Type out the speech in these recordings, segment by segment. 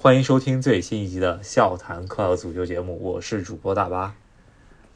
欢迎收听最新一集的笑谈快乐足球节目，我是主播大巴，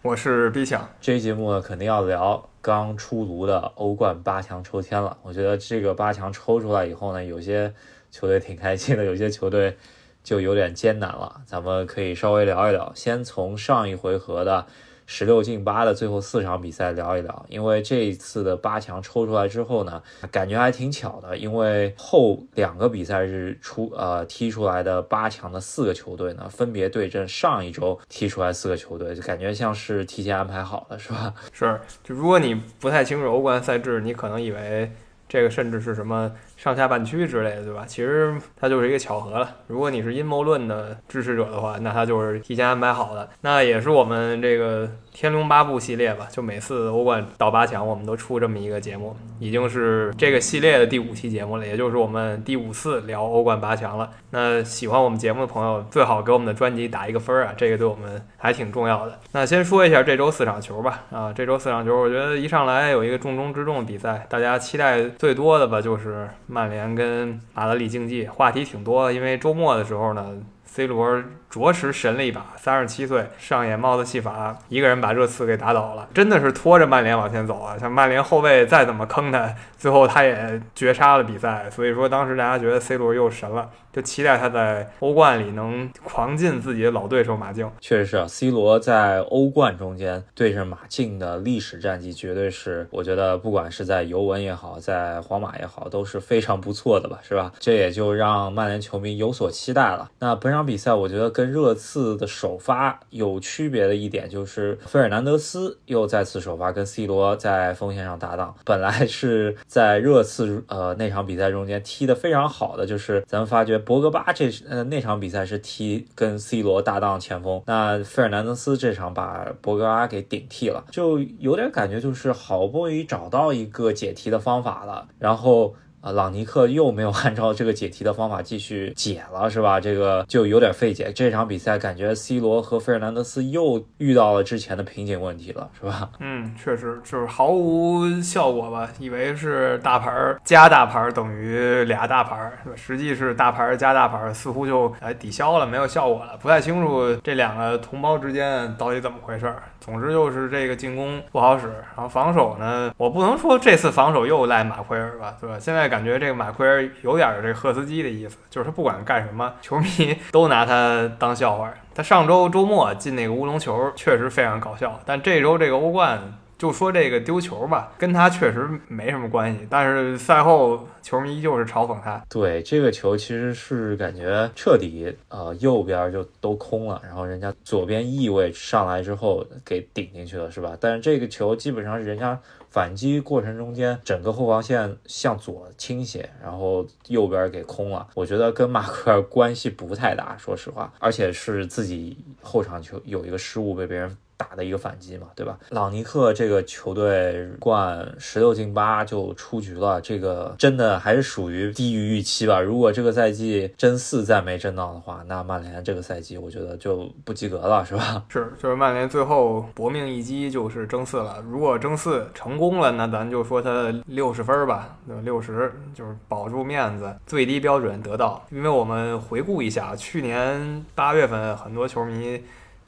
我是 B 强。这期节目呢，肯定要聊刚出炉的欧冠八强抽签了。我觉得这个八强抽出来以后呢，有些球队挺开心的，有些球队就有点艰难了。咱们可以稍微聊一聊，先从上一回合的。十六进八的最后四场比赛聊一聊，因为这一次的八强抽出来之后呢，感觉还挺巧的，因为后两个比赛日出呃踢出来的八强的四个球队呢，分别对阵上一周踢出来四个球队，就感觉像是提前安排好的，是吧？是，就如果你不太清楚欧冠赛制，你可能以为这个甚至是什么。上下半区之类的，对吧？其实它就是一个巧合了。如果你是阴谋论的支持者的话，那它就是提前安排好的。那也是我们这个《天龙八部》系列吧，就每次欧冠到八强，我们都出这么一个节目，已经是这个系列的第五期节目了，也就是我们第五次聊欧冠八强了。那喜欢我们节目的朋友，最好给我们的专辑打一个分儿啊，这个对我们还挺重要的。那先说一下这周四场球吧。啊，这周四场球，我觉得一上来有一个重中之重的比赛，大家期待最多的吧，就是。曼联跟马德里竞技话题挺多，因为周末的时候呢，C 罗着实神了一把，三十七岁上演帽子戏法，一个人把热刺给打倒了，真的是拖着曼联往前走啊！像曼联后卫再怎么坑他，最后他也绝杀了比赛，所以说当时大家觉得 C 罗又神了。就期待他在欧冠里能狂进自己的老对手马竞。确实是啊，C 罗在欧冠中间对阵马竞的历史战绩，绝对是我觉得不管是在尤文也好，在皇马也好，都是非常不错的吧，是吧？这也就让曼联球迷有所期待了。那本场比赛，我觉得跟热刺的首发有区别的一点就是，费尔南德斯又再次首发，跟 C 罗在锋线上搭档。本来是在热刺呃那场比赛中间踢得非常好的，就是咱们发觉。博格巴这呃那场比赛是踢跟 C 罗搭档前锋，那费尔南德斯这场把博格巴给顶替了，就有点感觉就是好不容易找到一个解题的方法了，然后。啊，朗尼克又没有按照这个解题的方法继续解了，是吧？这个就有点费解。这场比赛感觉 C 罗和费尔南德斯又遇到了之前的瓶颈问题了，是吧？嗯，确实就是毫无效果吧？以为是大牌儿加大牌儿等于俩大牌，儿？实际是大牌儿加大牌儿，似乎就哎抵消了，没有效果了。不太清楚这两个同胞之间到底怎么回事儿。总之就是这个进攻不好使，然后防守呢，我不能说这次防守又赖马奎尔吧，对吧？现在感觉这个马奎尔有点这赫斯基的意思，就是他不管干什么，球迷都拿他当笑话。他上周周末进那个乌龙球确实非常搞笑，但这周这个欧冠。就说这个丢球吧，跟他确实没什么关系。但是赛后球迷依旧是嘲讽他。对这个球，其实是感觉彻底呃右边就都空了，然后人家左边翼位上来之后给顶进去了，是吧？但是这个球基本上是人家反击过程中间整个后防线向左倾斜，然后右边给空了。我觉得跟马克尔关系不太大，说实话，而且是自己后场球有一个失误被别人。打的一个反击嘛，对吧？朗尼克这个球队冠十六进八就出局了，这个真的还是属于低于预期吧。如果这个赛季争四再没争到的话，那曼联这个赛季我觉得就不及格了，是吧？是，就是曼联最后搏命一击就是争四了。如果争四成功了，那咱就说他六十分吧，六十就是保住面子，最低标准得到。因为我们回顾一下，去年八月份很多球迷。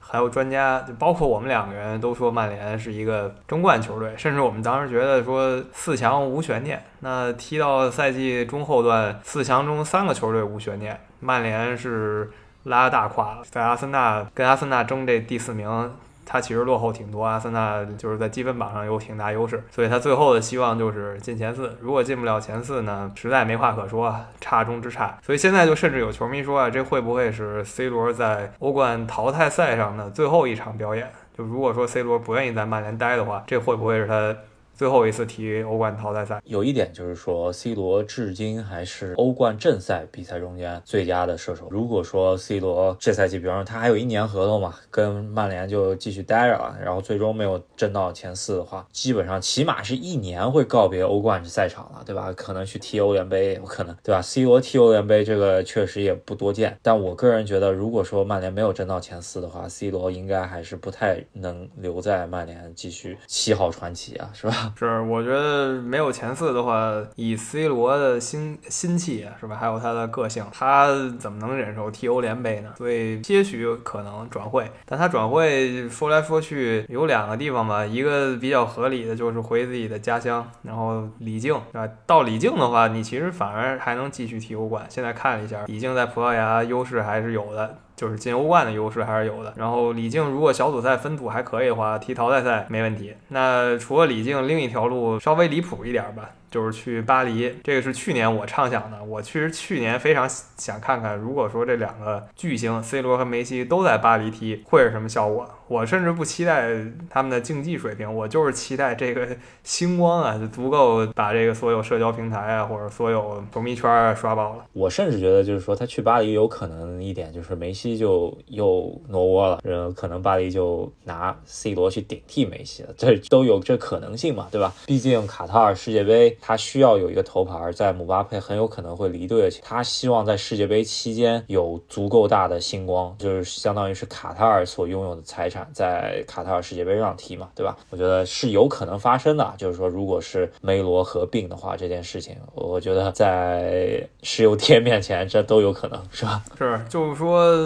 还有专家，就包括我们两个人都说曼联是一个争冠球队，甚至我们当时觉得说四强无悬念。那踢到赛季中后段，四强中三个球队无悬念，曼联是拉大胯，在阿森纳跟阿森纳争这第四名。他其实落后挺多，阿森纳就是在积分榜上有挺大优势，所以他最后的希望就是进前四。如果进不了前四呢，实在没话可说，差中之差。所以现在就甚至有球迷说啊，这会不会是 C 罗在欧冠淘汰赛上的最后一场表演？就如果说 C 罗不愿意在曼联待的话，这会不会是他？最后一次踢欧冠淘汰赛，有一点就是说，C 罗至今还是欧冠正赛比赛中间最佳的射手。如果说 C 罗这赛季，比方说他还有一年合同嘛，跟曼联就继续待着了，然后最终没有争到前四的话，基本上起码是一年会告别欧冠赛场了，对吧？可能去踢欧联杯，有可能，对吧？C 罗踢欧联杯这个确实也不多见。但我个人觉得，如果说曼联没有争到前四的话，C 罗应该还是不太能留在曼联继续七号传奇啊，是吧？是，我觉得没有前四的话，以 C 罗的心心气是吧，还有他的个性，他怎么能忍受踢欧联杯呢？所以些许可能转会，但他转会说来说去有两个地方吧，一个比较合理的就是回自己的家乡，然后李靖是吧？到李靖的话，你其实反而还能继续踢欧冠。现在看了一下，李靖在葡萄牙优势还是有的。就是进欧冠的优势还是有的。然后李静如果小组赛分组还可以的话，踢淘汰赛没问题。那除了李静，另一条路稍微离谱一点吧。就是去巴黎，这个是去年我畅想的。我其实去年非常想看看，如果说这两个巨星 C 罗和梅西都在巴黎踢，会是什么效果？我甚至不期待他们的竞技水平，我就是期待这个星光啊，就足够把这个所有社交平台啊，或者所有球迷圈啊刷爆了。我甚至觉得，就是说他去巴黎有可能一点，就是梅西就又挪窝了，呃，可能巴黎就拿 C 罗去顶替梅西了，这都有这可能性嘛，对吧？毕竟卡塔尔世界杯。他需要有一个头牌，在姆巴佩很有可能会离队的情他希望在世界杯期间有足够大的星光，就是相当于是卡塔尔所拥有的财产，在卡塔尔世界杯上踢嘛，对吧？我觉得是有可能发生的，就是说，如果是梅罗合并的话，这件事情，我觉得在石油天面前，这都有可能是吧？是，就是说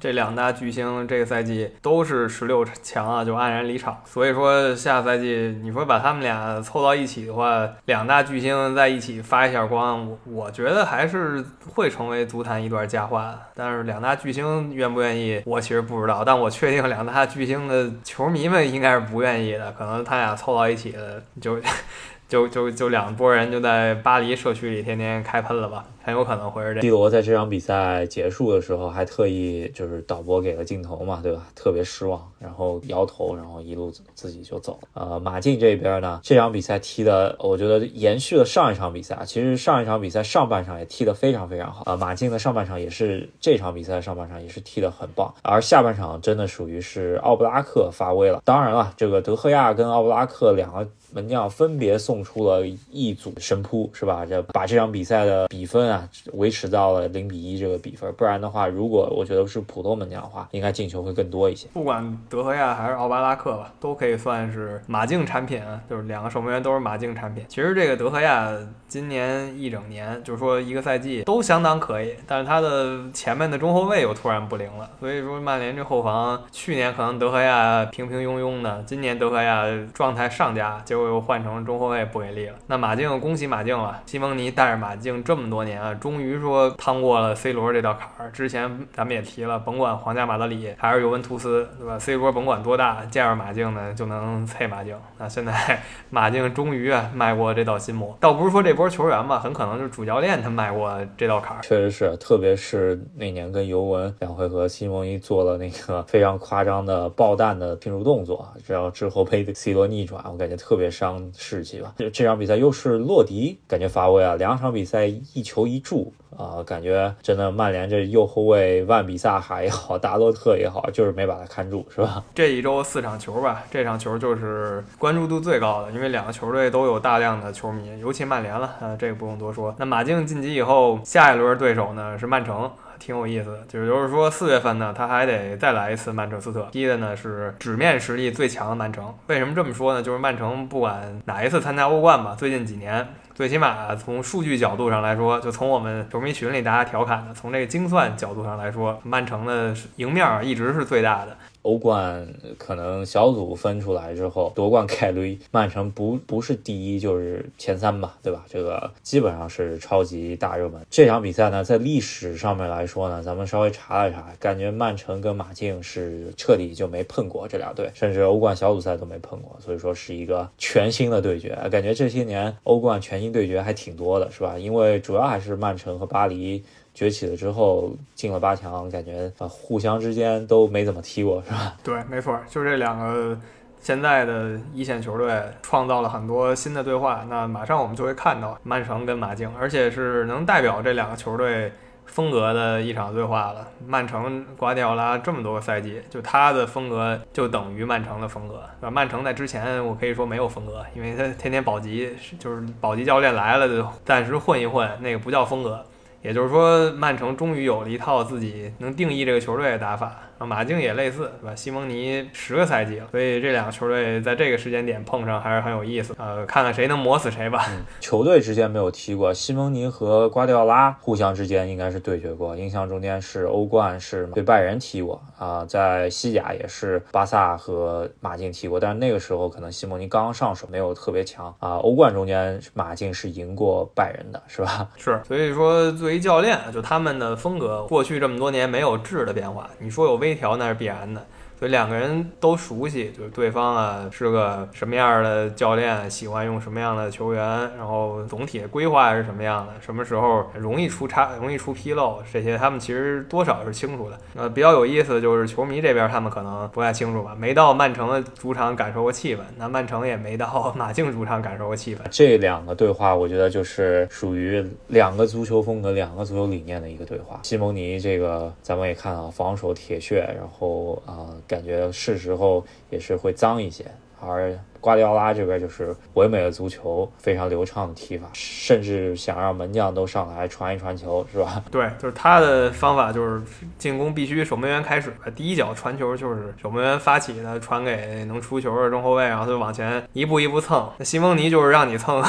这两大巨星这个赛季都是十六强啊，就黯然离场。所以说下赛季你说把他们俩凑到一起的话，两大。大巨星在一起发一下光，我我觉得还是会成为足坛一段佳话。但是两大巨星愿不愿意，我其实不知道。但我确定两大巨星的球迷们应该是不愿意的。可能他俩凑到一起了，就 就就就两拨人就在巴黎社区里天天开喷了吧。很有可能会是这。C 罗在这场比赛结束的时候还特意就是导播给了镜头嘛，对吧？特别失望，然后摇头，然后一路自己就走了。呃，马竞这边呢，这场比赛踢的，我觉得延续了上一场比赛。其实上一场比赛上半场也踢得非常非常好啊。马竞的上半场也是这场比赛上半场也是踢得很棒，而下半场真的属于是奥布拉克发威了。当然了，这个德赫亚跟奥布拉克两个门将分别送出了一组神扑，是吧？这把这场比赛的比分。维持到了零比一这个比分，不然的话，如果我觉得是普通门将的话，应该进球会更多一些。不管德赫亚还是奥巴拉克吧，都可以算是马竞产品，就是两个守门员都是马竞产品。其实这个德赫亚今年一整年，就是说一个赛季都相当可以，但是他的前面的中后卫又突然不灵了，所以说曼联这后防去年可能德赫亚平平庸庸的，今年德赫亚状态上佳，结果又换成中后卫不给力了。那马竞恭喜马竞了，西蒙尼带着马竞这么多年。啊，终于说趟过了 C 罗这道坎儿。之前咱们也提了，甭管皇家马德里还是尤文图斯，对吧？C 罗甭管多大，见着马竞呢就能啐马竞。那现在 马竞终于迈过这道心魔，倒不是说这波球员吧，很可能就是主教练他迈过这道坎儿。确实是，特别是那年跟尤文两回合，西蒙尼做了那个 非常夸张的爆弹的拼入动作，然后之后被 C 罗逆转，我感觉特别伤士气吧。这场比赛又是洛迪感觉发威啊，两场比赛一球。一一注啊，感觉真的曼联这右后卫万比萨哈也好，达洛特也好，就是没把他看住，是吧？这一周四场球吧，这场球就是关注度最高的，因为两个球队都有大量的球迷，尤其曼联了，呃，这个不用多说。那马竞晋级以后，下一轮对手呢是曼城，挺有意思的。就是说四月份呢，他还得再来一次曼彻斯特，踢的呢是纸面实力最强的曼城。为什么这么说呢？就是曼城不管哪一次参加欧冠吧，最近几年。最起码从数据角度上来说，就从我们球迷群里大家调侃的，从这个精算角度上来说，曼城的赢面一直是最大的。欧冠可能小组分出来之后，夺冠概率，曼城不不是第一就是前三吧，对吧？这个基本上是超级大热门。这场比赛呢，在历史上面来说呢，咱们稍微查了查，感觉曼城跟马竞是彻底就没碰过这俩队，甚至欧冠小组赛都没碰过，所以说是一个全新的对决。感觉这些年欧冠全新对决还挺多的，是吧？因为主要还是曼城和巴黎。崛起了之后进了八强，感觉啊互相之间都没怎么踢过，是吧？对，没错，就这两个现在的一线球队创造了很多新的对话。那马上我们就会看到曼城跟马竞，而且是能代表这两个球队风格的一场对话了。曼城瓜迪奥拉这么多个赛季，就他的风格就等于曼城的风格。曼城在之前我可以说没有风格，因为他天天保级，就是保级教练来了就暂时混一混，那个不叫风格。也就是说，曼城终于有了一套自己能定义这个球队的打法。马竞也类似，对吧？西蒙尼十个赛季了，所以这两个球队在这个时间点碰上还是很有意思。呃，看看谁能磨死谁吧。球队之间没有踢过，西蒙尼和瓜迪奥拉互相之间应该是对决过。印象中间是欧冠是对拜仁踢过啊，在西甲也是巴萨和马竞踢过，但是那个时候可能西蒙尼刚刚上手，没有特别强啊。欧冠中间马竞是赢过拜仁的，是吧？是，所以说作为教练，就他们的风格，过去这么多年没有质的变化。你说有微。微调那是必然的。所以两个人都熟悉，就是对方啊是个什么样的教练，喜欢用什么样的球员，然后总体的规划是什么样的，什么时候容易出差、容易出纰漏，这些他们其实多少是清楚的。呃，比较有意思的就是球迷这边他们可能不太清楚吧，没到曼城的主场感受过气氛，那曼城也没到马竞主场感受过气氛。这两个对话，我觉得就是属于两个足球风格、两个足球理念的一个对话。西蒙尼这个咱们也看啊，防守铁血，然后啊。感觉是时候也是会脏一些，而瓜迪奥拉这边就是唯美的足球，非常流畅的踢法，甚至想让门将都上来传一传球，是吧？对，就是他的方法就是进攻必须守门员开始，第一脚传球就是守门员发起的，传给能出球的中后卫，然后就往前一步一步蹭。那西蒙尼就是让你蹭，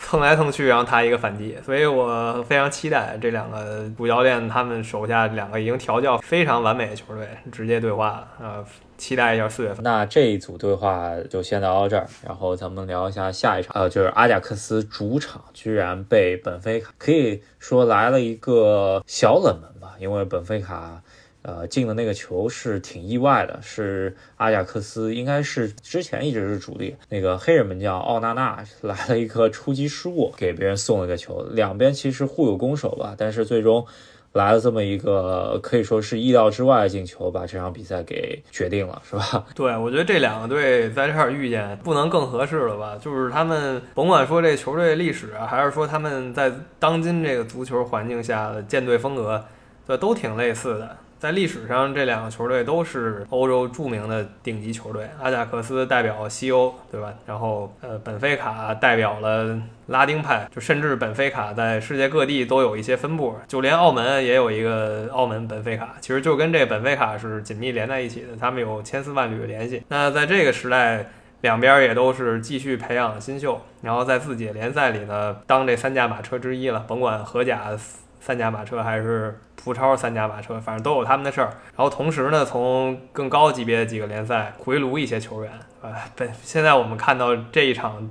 蹭来蹭去，然后他一个反击。所以我非常期待这两个主教练他们手下两个已经调教非常完美的球队直接对话，呃。期待一下四月份。那这一组对话就先聊到这儿，然后咱们聊一下下一场，呃，就是阿贾克斯主场居然被本菲卡，可以说来了一个小冷门吧，因为本菲卡，呃，进的那个球是挺意外的，是阿贾克斯应该是之前一直是主力，那个黑人门将奥纳纳来了一个出击失误，给别人送了个球，两边其实互有攻守吧，但是最终。来了这么一个可以说是意料之外的进球，把这场比赛给决定了，是吧？对，我觉得这两个队在这儿遇见不能更合适了吧？就是他们甭管说这球队历史，还是说他们在当今这个足球环境下的建队风格，对，都挺类似的。在历史上，这两个球队都是欧洲著名的顶级球队。阿贾克斯代表西欧，对吧？然后，呃，本菲卡代表了拉丁派，就甚至本菲卡在世界各地都有一些分部，就连澳门也有一个澳门本菲卡，其实就跟这本菲卡是紧密连在一起的，他们有千丝万缕的联系。那在这个时代，两边也都是继续培养新秀，然后在自己联赛里呢，当这三驾马车之一了，甭管荷甲三驾马车还是。葡超三驾马车，反正都有他们的事儿。然后同时呢，从更高级别的几个联赛回炉一些球员，啊，本现在我们看到这一场。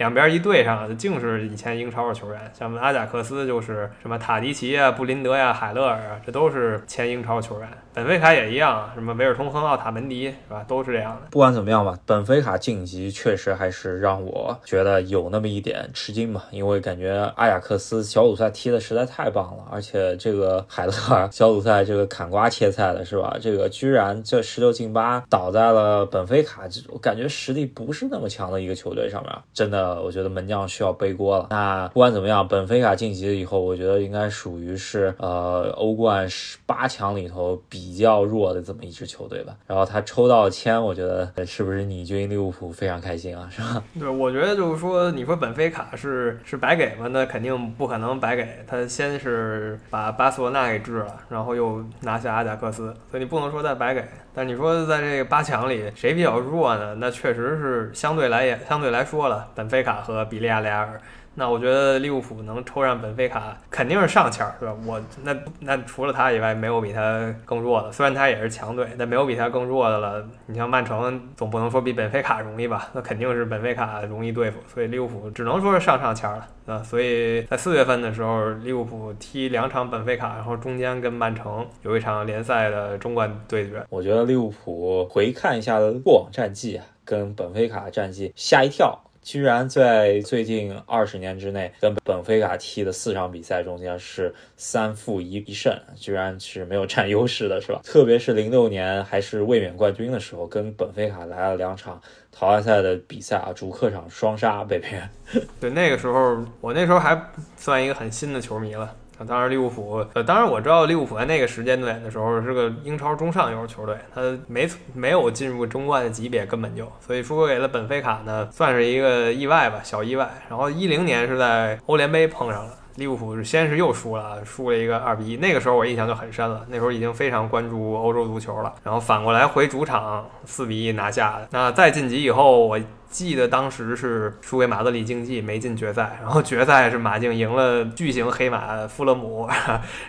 两边一对上，净是以前英超的球员，像阿贾克斯就是什么塔迪奇啊、布林德呀、海勒尔啊，这都是前英超球员。本菲卡也一样，什么维尔通亨、奥塔门迪，是吧？都是这样的。不管怎么样吧，本菲卡晋级确实还是让我觉得有那么一点吃惊吧，因为感觉阿贾克斯小组赛踢的实在太棒了，而且这个海勒尔小组赛这个砍瓜切菜的是吧？这个居然这十六进八倒在了本菲卡这种感觉实力不是那么强的一个球队上面，真的。呃，我觉得门将需要背锅了。那不管怎么样，本菲卡晋级了以后，我觉得应该属于是呃欧冠十八强里头比较弱的这么一支球队吧。然后他抽到签，我觉得是不是你军利物浦非常开心啊？是吧？对，我觉得就是说，你说本菲卡是是白给吗？那肯定不可能白给。他先是把巴塞罗那给治了，然后又拿下阿贾克斯，所以你不能说再白给。但你说在这个八强里谁比较弱呢？那确实是相对来也相对来说了，本菲卡和比利亚雷亚尔。那我觉得利物浦能抽上本菲卡肯定是上签儿，对吧？我那那除了他以外，没有比他更弱的。虽然他也是强队，但没有比他更弱的了。你像曼城，总不能说比本菲卡容易吧？那肯定是本菲卡容易对付。所以利物浦只能说是上上签儿了啊。所以在四月份的时候，利物浦踢两场本菲卡，然后中间跟曼城有一场联赛的中冠对决。我觉得利物浦回看一下过往战绩啊，跟本菲卡战绩吓一跳。居然在最近二十年之内，跟本菲卡踢的四场比赛中间是三负一一胜，居然是没有占优势的，是吧？特别是零六年还是卫冕冠军的时候，跟本菲卡来了两场淘汰赛的比赛啊，主客场双杀被别人。对，那个时候我那时候还算一个很新的球迷了。当然，利物浦，呃，当然我知道利物浦在那个时间段的时候是个英超中上游球队，他没没有进入中冠的级别，根本就，所以输给了本菲卡呢，算是一个意外吧，小意外。然后一零年是在欧联杯碰上了。利物浦是先是又输了，输了一个二比一。那个时候我印象就很深了，那时候已经非常关注欧洲足球了。然后反过来回主场四比一拿下的。那再晋级以后，我记得当时是输给马德里竞技，没进决赛。然后决赛是马竞赢了巨型黑马富勒姆，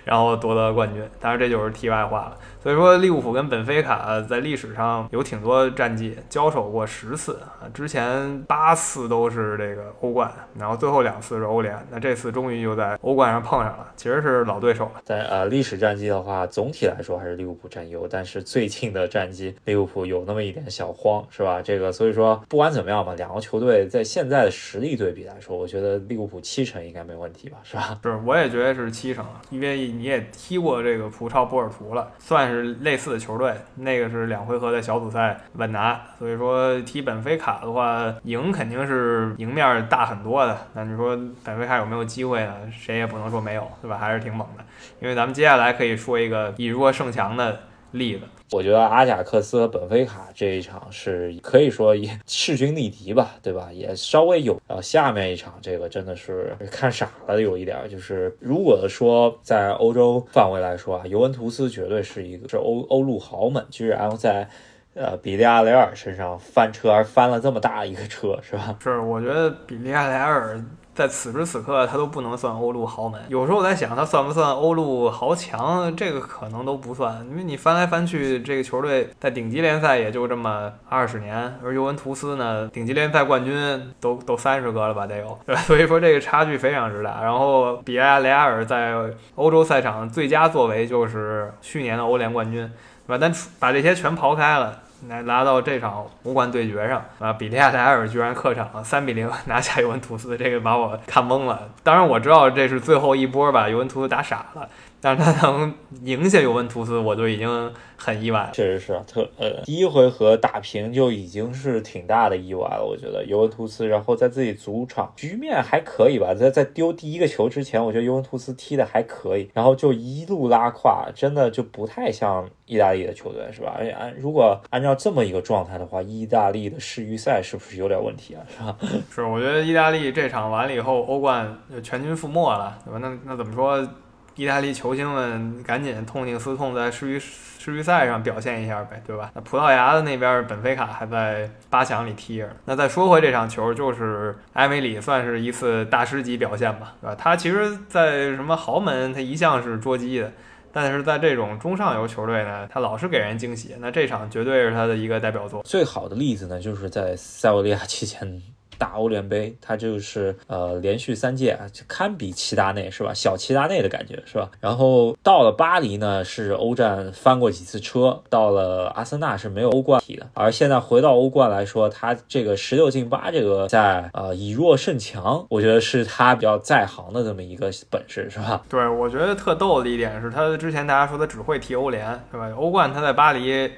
然后夺得冠军。当然这就是题外话了。所以说，利物浦跟本菲卡在历史上有挺多战绩，交手过十次啊，之前八次都是这个欧冠，然后最后两次是欧联，那这次终于又在欧冠上碰上了，其实是老对手了。在呃历史战绩的话，总体来说还是利物浦占优，但是最近的战绩，利物浦有那么一点小慌，是吧？这个所以说不管怎么样吧，两个球队在现在的实力对比来说，我觉得利物浦七成应该没问题吧，是吧？是，我也觉得是七成，因为你也踢过这个葡超波尔图了，算。是类似的球队，那个是两回合的小组赛稳拿，所以说踢本菲卡的话，赢肯定是赢面大很多的。那你说本菲卡有没有机会呢？谁也不能说没有，对吧？还是挺猛的。因为咱们接下来可以说一个以弱胜强的。例子，我觉得阿贾克斯和本菲卡这一场是可以说也势均力敌吧，对吧？也稍微有。然后下面一场这个真的是看傻了，有一点就是，如果说在欧洲范围来说啊，尤文图斯绝对是一个是欧欧陆豪门，居然在呃比利亚雷尔身上翻车，而翻了这么大一个车，是吧？是，我觉得比利亚雷尔。在此时此刻，他都不能算欧陆豪门。有时候我在想，他算不算欧陆豪强？这个可能都不算，因为你翻来翻去，这个球队在顶级联赛也就这么二十年，而尤文图斯呢，顶级联赛冠军都都三十个了吧，得有。所以说这个差距非常之大。然后比亚雷亚尔在欧洲赛场最佳作为就是去年的欧联冠军，对吧？但把这些全刨开了。来拉到这场欧冠对决上啊，比利亚雷尔居然客场三比零拿下尤文图斯，这个把我看懵了。当然我知道这是最后一波把尤文图斯打傻了。但是他能赢下尤文图斯，我就已经很意外了。确实是特呃，第一回合打平就已经是挺大的意外了。我觉得尤文图斯，然后在自己主场局面还可以吧，在在丢第一个球之前，我觉得尤文图斯踢的还可以，然后就一路拉胯，真的就不太像意大利的球队，是吧？而且按如果按照这么一个状态的话，意大利的世预赛是不是有点问题啊？是吧？是，我觉得意大利这场完了以后，欧冠就全军覆没了，对吧？那那怎么说？意大利球星们赶紧痛定思痛，在世预世预赛上表现一下呗，对吧？那葡萄牙的那边本菲卡还在八强里踢着。那再说回这场球，就是埃梅里算是一次大师级表现吧，对吧？他其实，在什么豪门，他一向是捉鸡的，但是在这种中上游球队呢，他老是给人惊喜。那这场绝对是他的一个代表作。最好的例子呢，就是在塞维利亚期间。大欧联杯，他就是呃连续三届，堪比齐达内是吧？小齐达内的感觉是吧？然后到了巴黎呢，是欧战翻过几次车；到了阿森纳是没有欧冠踢的。而现在回到欧冠来说，他这个十六进八这个在呃以弱胜强，我觉得是他比较在行的这么一个本事是吧？对，我觉得特逗的一点是他之前大家说他只会踢欧联是吧？欧冠他在巴黎。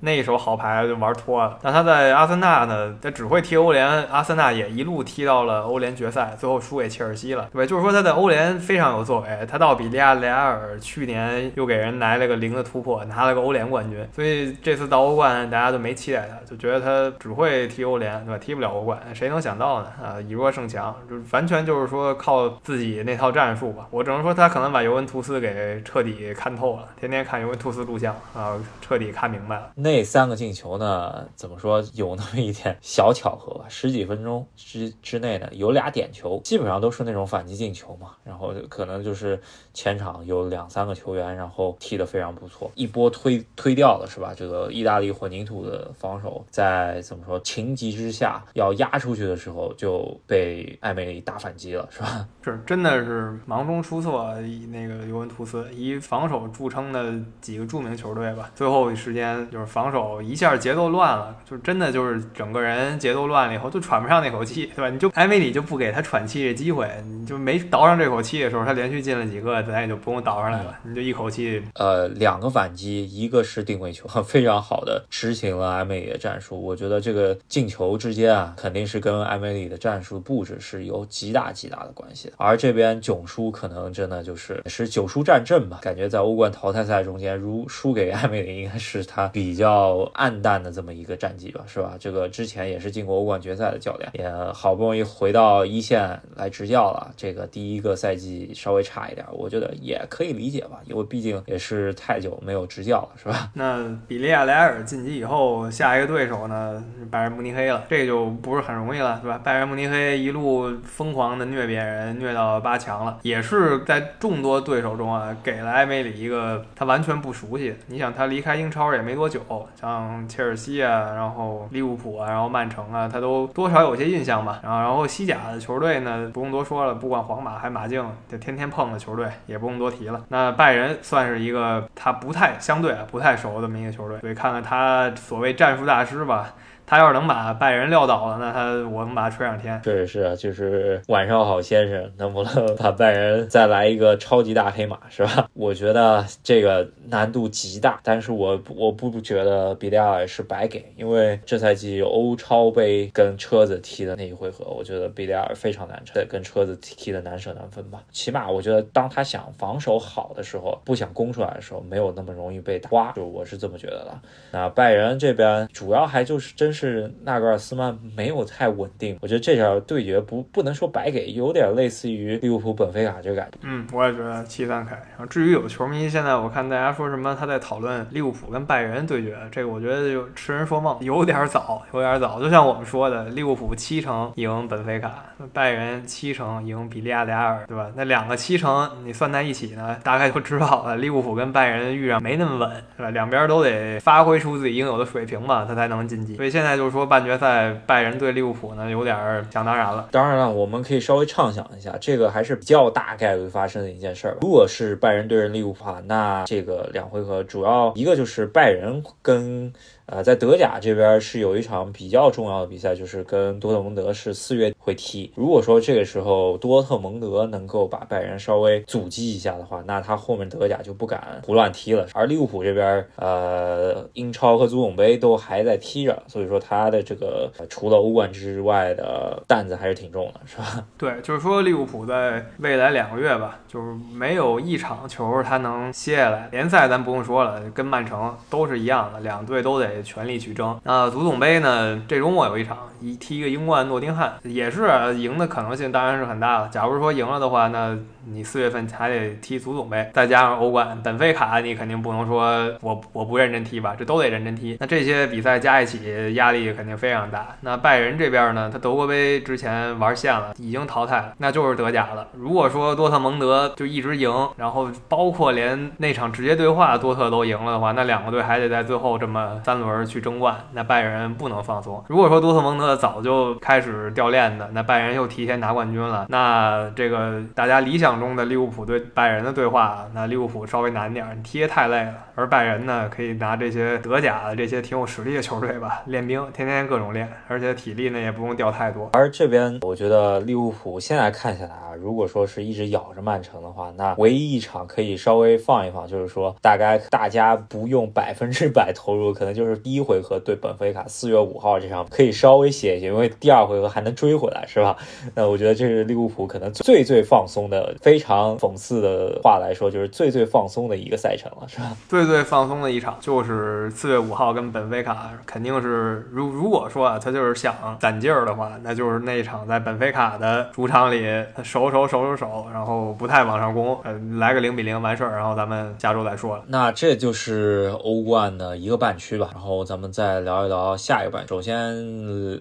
那一手好牌就玩脱了。那他在阿森纳呢？他只会踢欧联，阿森纳也一路踢到了欧联决赛，最后输给切尔西了，对吧？就是说他在欧联非常有作为。他到比利亚雷亚尔去年又给人来了个零的突破，拿了个欧联冠军。所以这次到欧冠，大家都没期待他，就觉得他只会踢欧联，对吧？踢不了欧冠，谁能想到呢？啊，以弱胜强，就完全就是说靠自己那套战术吧。我只能说他可能把尤文图斯给彻底看透了，天天看尤文图斯录像啊，彻底看明白了。那三个进球呢？怎么说有那么一点小巧合吧？十几分钟之之内呢，有俩点球，基本上都是那种反击进球嘛。然后可能就是前场有两三个球员，然后踢得非常不错，一波推推掉了，是吧？这个意大利混凝土的防守在怎么说情急之下要压出去的时候，就被艾梅里打反击了，是吧？是，真的是忙中出错。那个尤文图斯以防守著称的几个著名球队吧，最后一时间就是防。守一下节奏乱了，就真的就是整个人节奏乱了以后就喘不上那口气，对吧？你就埃梅里就不给他喘气的机会，你就没倒上这口气的时候，他连续进了几个，咱也就不用倒上来了，你就一口气。呃，两个反击，一个是定位球，非常好的执行了埃梅里的战术。我觉得这个进球之间啊，肯定是跟埃梅里的战术布置是有极大极大的关系的。而这边囧叔可能真的就是是九叔战阵吧，感觉在欧冠淘汰赛中间，如输给埃梅里，应该是他比较。较暗淡的这么一个战绩吧，是吧？这个之前也是进过欧冠决赛的教练，也好不容易回到一线来执教了。这个第一个赛季稍微差一点，我觉得也可以理解吧，因为毕竟也是太久没有执教了，是吧？那比利亚雷尔晋级以后，下一个对手呢，拜仁慕尼黑了，这就不是很容易了，对吧？拜仁慕尼黑一路疯狂的虐别人，虐到八强了，也是在众多对手中啊，给了埃梅里一个他完全不熟悉。你想，他离开英超也没多久，像切尔西啊，然后利物浦啊，然后曼城啊，他都多少有些印象吧。然后，然后西甲的球队呢，不用多说了，不管皇马还马竞，就天天碰的球队，也不用多提了。那拜仁算是一个他不太相对啊不太熟的这么一个球队，所以看看他所谓战术大师吧。他要是能把拜仁撂倒了，那他我能把他吹上天。是是，就是晚上好，先生，能不能把拜仁再来一个超级大黑马，是吧？我觉得这个难度极大，但是我我不觉得比利亚尔是白给，因为这赛季欧超杯跟车子踢的那一回合，我觉得比利亚尔非常难对，跟车子踢的难舍难分吧。起码我觉得，当他想防守好的时候，不想攻出来的时候，没有那么容易被打花就我是这么觉得的。那拜仁这边主要还就是真。是纳格尔斯曼没有太稳定，我觉得这场对决不不能说白给，有点类似于利物浦本菲卡这个感觉。嗯，我也觉得七三开。然后至于有球迷现在我看大家说什么他在讨论利物浦跟拜仁对决，这个我觉得就痴人说梦，有点早，有点早。就像我们说的，利物浦七成赢本菲卡，拜仁七成赢比利亚雷尔，对吧？那两个七成你算在一起呢，大概就知道了利物浦跟拜仁遇上没那么稳，是吧？两边都得发挥出自己应有的水平吧，他才能晋级。所以现在。现在就是说，半决赛拜仁对利物浦呢，有点想当然了。当然了，我们可以稍微畅想一下，这个还是比较大概率发生的一件事儿。如果是拜仁对阵利物浦，那这个两回合主要一个就是拜仁跟。呃，在德甲这边是有一场比较重要的比赛，就是跟多特蒙德是四月会踢。如果说这个时候多特蒙德能够把拜仁稍微阻击一下的话，那他后面德甲就不敢胡乱踢了。而利物浦这边，呃，英超和足总杯都还在踢着，所以说他的这个除了欧冠之外的担子还是挺重的，是吧？对，就是说利物浦在未来两个月吧，就是没有一场球他能歇下来。联赛咱不用说了，跟曼城都是一样的，两队都得。全力去争。那足总杯呢？这周末有一场，一踢一个英冠诺丁汉，也是赢的可能性当然是很大了。假如说赢了的话，那你四月份还得踢足总杯，再加上欧冠，本菲卡你肯定不能说我我不认真踢吧？这都得认真踢。那这些比赛加一起，压力肯定非常大。那拜仁这边呢？他德国杯之前玩线了，已经淘汰了，那就是德甲了。如果说多特蒙德就一直赢，然后包括连那场直接对话多特都赢了的话，那两个队还得在最后这么三轮。去争冠，那拜仁不能放松。如果说多特蒙德早就开始掉链子，那拜仁又提前拿冠军了，那这个大家理想中的利物浦对拜仁的对话，那利物浦稍微难点，你踢得太累了。而拜仁呢，可以拿这些德甲的这些挺有实力的球队吧，练兵，天天各种练，而且体力呢也不用掉太多。而这边我觉得利物浦现在看下来啊，如果说是一直咬着曼城的话，那唯一一场可以稍微放一放，就是说大概大家不用百分之百投入，可能就是。第一回合对本菲卡，四月五号这场可以稍微歇一歇，因为第二回合还能追回来，是吧？那我觉得这是利物浦可能最最放松的，非常讽刺的话来说，就是最最放松的一个赛程了，是吧？最最放松的一场就是四月五号跟本菲卡，肯定是如如果说啊，他就是想攒劲儿的话，那就是那一场在本菲卡的主场里守守守守守，然后不太往上攻，呃，来个零比零完事儿，然后咱们下周再说了。那这就是欧冠的一个半区吧，然后。然后咱们再聊一聊下一个半。首先，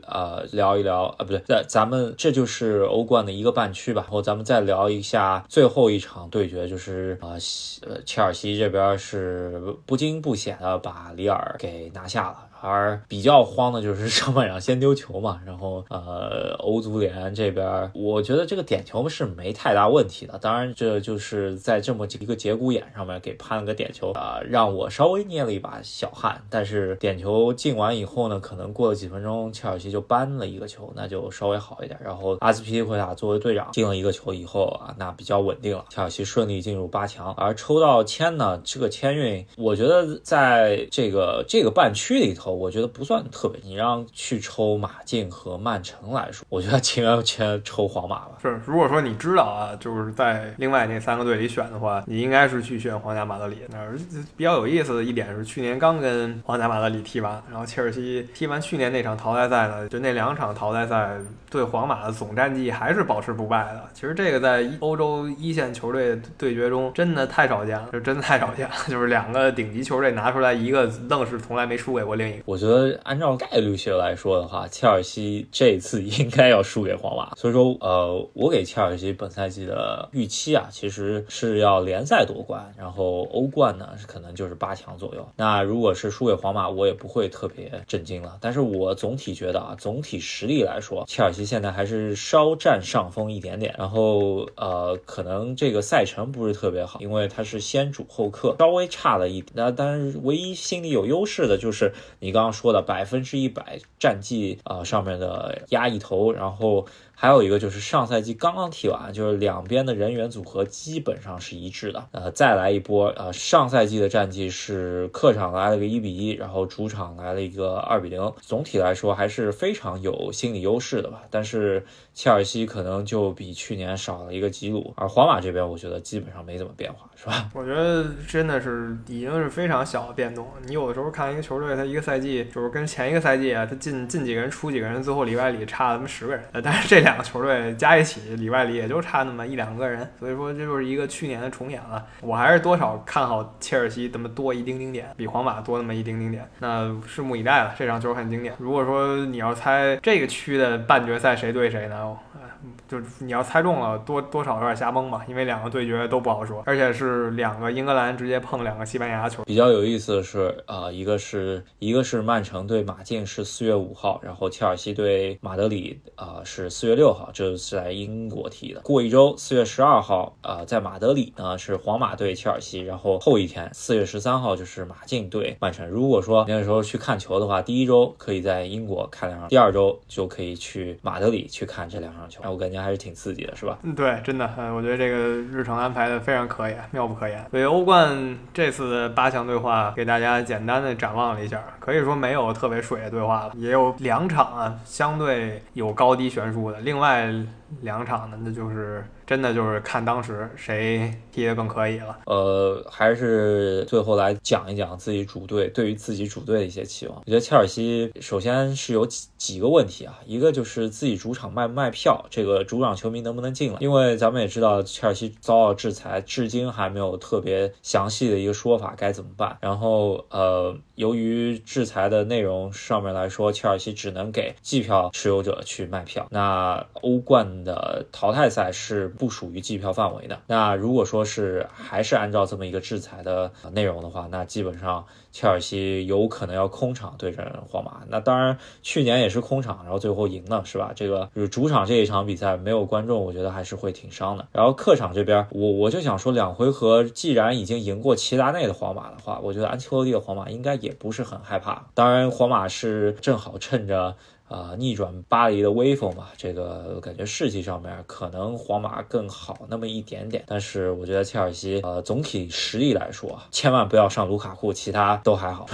呃，聊一聊啊，不对，在咱们这就是欧冠的一个半区吧。然后咱们再聊一下最后一场对决，就是啊，呃，切尔西这边是不惊不险的把里尔给拿下了。而比较慌的就是上半场先丢球嘛，然后呃，欧足联这边，我觉得这个点球是没太大问题的。当然，这就是在这么一个节骨眼上面给判了个点球啊，让我稍微捏了一把小汗。但是点球进完以后呢，可能过了几分钟，切尔西就扳了一个球，那就稍微好一点。然后阿斯皮利奎塔作为队长进了一个球以后啊，那比较稳定了，切尔西顺利进入八强。而抽到签呢，这个签运，我觉得在这个这个半区里头。我觉得不算特别。你让去抽马竞和曼城来说，我觉得情愿先抽皇马吧。是，如果说你知道啊，就是在另外那三个队里选的话，你应该是去选皇家马德里。那比较有意思的一点是，去年刚跟皇家马德里踢完，然后切尔西踢完去年那场淘汰赛呢，就那两场淘汰赛对皇马的总战绩还是保持不败的。其实这个在欧洲一线球队对决中真的太少见了，就真的太少见了，就是两个顶级球队拿出来一个愣是从来没输给过另一我觉得按照概率学来说的话，切尔西这次应该要输给皇马。所以说，呃，我给切尔西本赛季的预期啊，其实是要联赛夺冠，然后欧冠呢可能就是八强左右。那如果是输给皇马，我也不会特别震惊了。但是我总体觉得啊，总体实力来说，切尔西现在还是稍占上风一点点。然后呃，可能这个赛程不是特别好，因为它是先主后客，稍微差了一点。那但是唯一心里有优势的就是你刚刚说的百分之一百战绩啊上面的压一头，然后。还有一个就是上赛季刚刚踢完，就是两边的人员组合基本上是一致的。呃，再来一波，呃，上赛季的战绩是客场来了个一比一，然后主场来了一个二比零。总体来说还是非常有心理优势的吧。但是切尔西可能就比去年少了一个吉鲁，而皇马这边我觉得基本上没怎么变化，是吧？我觉得真的是已经是非常小的变动。你有的时候看一个球队，他一个赛季就是跟前一个赛季啊，他进进几个人出几个人，最后里外里差他妈十个人。呃，但是这。两个球队加一起里外里也就差那么一两个人，所以说这就是一个去年的重演了。我还是多少看好切尔西这么多一丁丁点，比皇马多那么一丁丁点。那拭目以待了，这场球很经典。如果说你要猜这个区的半决赛谁对谁呢？就是你要猜中了，多多少有点瞎蒙吧，因为两个对决都不好说，而且是两个英格兰直接碰两个西班牙球。比较有意思的是，呃，一个是一个是曼城对马竞是四月五号，然后切尔西对马德里啊是四月六号，这是在英国踢的。过一周四月十二号，呃，在马德里呢是皇马对切尔西，然后后一天四月十三号就是马竞对曼城。如果说那个时候去看球的话，第一周可以在英国看两场，第二周就可以去马德里去看这两场球。我感觉。还是挺刺激的，是吧？嗯，对，真的，我觉得这个日程安排的非常可以，妙不可言。所以欧冠这次的八强对话，给大家简单的展望了一下，可以说没有特别水的对话了，也有两场啊，相对有高低悬殊的。另外。两场的，那就是真的就是看当时谁踢得更可以了。呃，还是最后来讲一讲自己主队对于自己主队的一些期望。我觉得切尔西首先是有几几个问题啊，一个就是自己主场卖不卖票，这个主场球迷能不能进来？因为咱们也知道切尔西遭到制裁，至今还没有特别详细的一个说法该怎么办。然后呃，由于制裁的内容上面来说，切尔西只能给季票持有者去卖票。那欧冠。的淘汰赛是不属于计票范围的。那如果说是还是按照这么一个制裁的内容的话，那基本上切尔西有可能要空场对阵皇马。那当然去年也是空场，然后最后赢了，是吧？这个就是主场这一场比赛没有观众，我觉得还是会挺伤的。然后客场这边，我我就想说，两回合既然已经赢过齐达内的皇马的话，我觉得安切洛蒂的皇马应该也不是很害怕。当然，皇马是正好趁着。啊，逆转巴黎的威风嘛，这个感觉士气上面可能皇马更好那么一点点，但是我觉得切尔西，呃，总体实力来说，千万不要上卢卡库，其他都还好。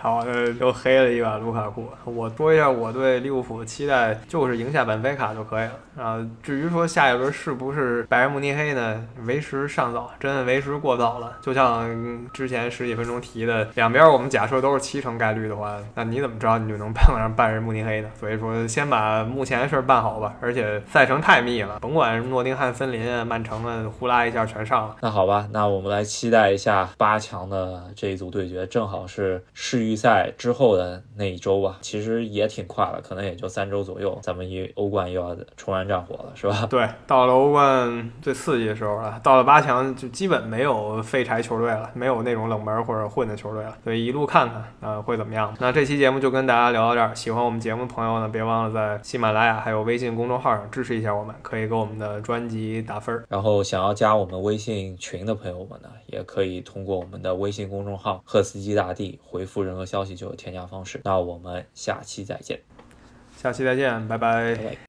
好，又黑了一把卢卡库。我说一下我对利物浦的期待，就是赢下本菲卡就可以了。啊，至于说下一轮是不是拜仁慕尼黑呢？为时尚早，真的为时过早了。就像之前十几分钟提的，两边我们假设都是七成概率的话，那你怎么知道你就能碰上拜仁慕尼黑呢？所以说，先把目前的事儿办好吧。而且赛程太密了，甭管诺丁汉森林啊、曼城啊，呼啦一下全上了。那好吧，那我们来期待一下八强的这一组对决，正好是世预。预赛之后的那一周吧，其实也挺快了，可能也就三周左右，咱们一欧冠又要重燃战火了，是吧？对，到了欧冠最刺激的时候了，到了八强就基本没有废柴球队了，没有那种冷门或者混的球队了，所以一路看看，呃，会怎么样？那这期节目就跟大家聊到这儿，喜欢我们节目的朋友呢，别忘了在喜马拉雅还有微信公众号上支持一下我们，可以给我们的专辑打分儿。然后想要加我们微信群的朋友们呢，也可以通过我们的微信公众号“赫斯基大帝”回复任何。消息就有添加方式，那我们下期再见，下期再见，拜拜。